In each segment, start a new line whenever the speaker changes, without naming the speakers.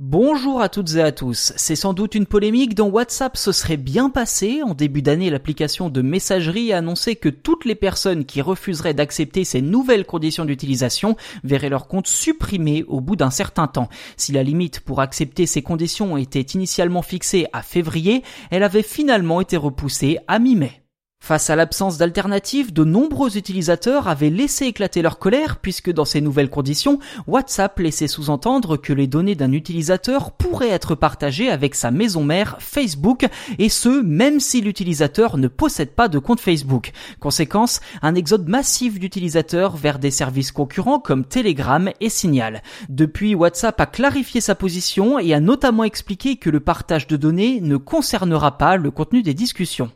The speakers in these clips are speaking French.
Bonjour à toutes et à tous. C'est sans doute une polémique dont WhatsApp se serait bien passé. En début d'année, l'application de messagerie a annoncé que toutes les personnes qui refuseraient d'accepter ces nouvelles conditions d'utilisation verraient leur compte supprimé au bout d'un certain temps. Si la limite pour accepter ces conditions était initialement fixée à février, elle avait finalement été repoussée à mi-mai. Face à l'absence d'alternatives, de nombreux utilisateurs avaient laissé éclater leur colère puisque dans ces nouvelles conditions, WhatsApp laissait sous-entendre que les données d'un utilisateur pourraient être partagées avec sa maison mère Facebook et ce, même si l'utilisateur ne possède pas de compte Facebook. Conséquence, un exode massif d'utilisateurs vers des services concurrents comme Telegram et Signal. Depuis, WhatsApp a clarifié sa position et a notamment expliqué que le partage de données ne concernera pas le contenu des discussions.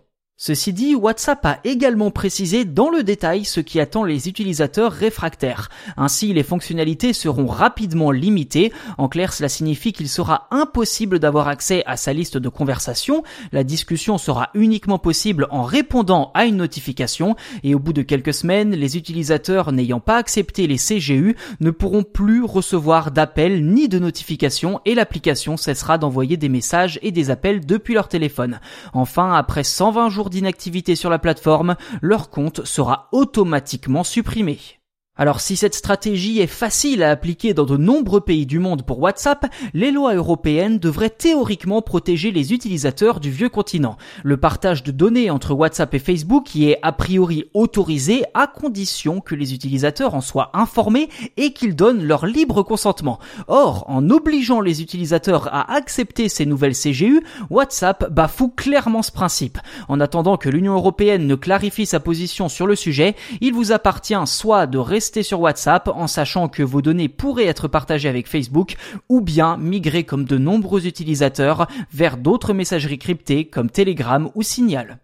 Ceci dit, WhatsApp a également précisé dans le détail ce qui attend les utilisateurs réfractaires. Ainsi, les fonctionnalités seront rapidement limitées. En clair, cela signifie qu'il sera impossible d'avoir accès à sa liste de conversations. La discussion sera uniquement possible en répondant à une notification. Et au bout de quelques semaines, les utilisateurs n'ayant pas accepté les CGU ne pourront plus recevoir d'appels ni de notifications et l'application cessera d'envoyer des messages et des appels depuis leur téléphone. Enfin, après 120 jours d'inactivité sur la plateforme, leur compte sera automatiquement supprimé. Alors si cette stratégie est facile à appliquer dans de nombreux pays du monde pour WhatsApp, les lois européennes devraient théoriquement protéger les utilisateurs du vieux continent. Le partage de données entre WhatsApp et Facebook y est a priori autorisé à condition que les utilisateurs en soient informés et qu'ils donnent leur libre consentement. Or, en obligeant les utilisateurs à accepter ces nouvelles CGU, WhatsApp bafoue clairement ce principe. En attendant que l'Union européenne ne clarifie sa position sur le sujet, il vous appartient soit de rester sur WhatsApp en sachant que vos données pourraient être partagées avec Facebook ou bien migrer comme de nombreux utilisateurs vers d'autres messageries cryptées comme Telegram ou Signal.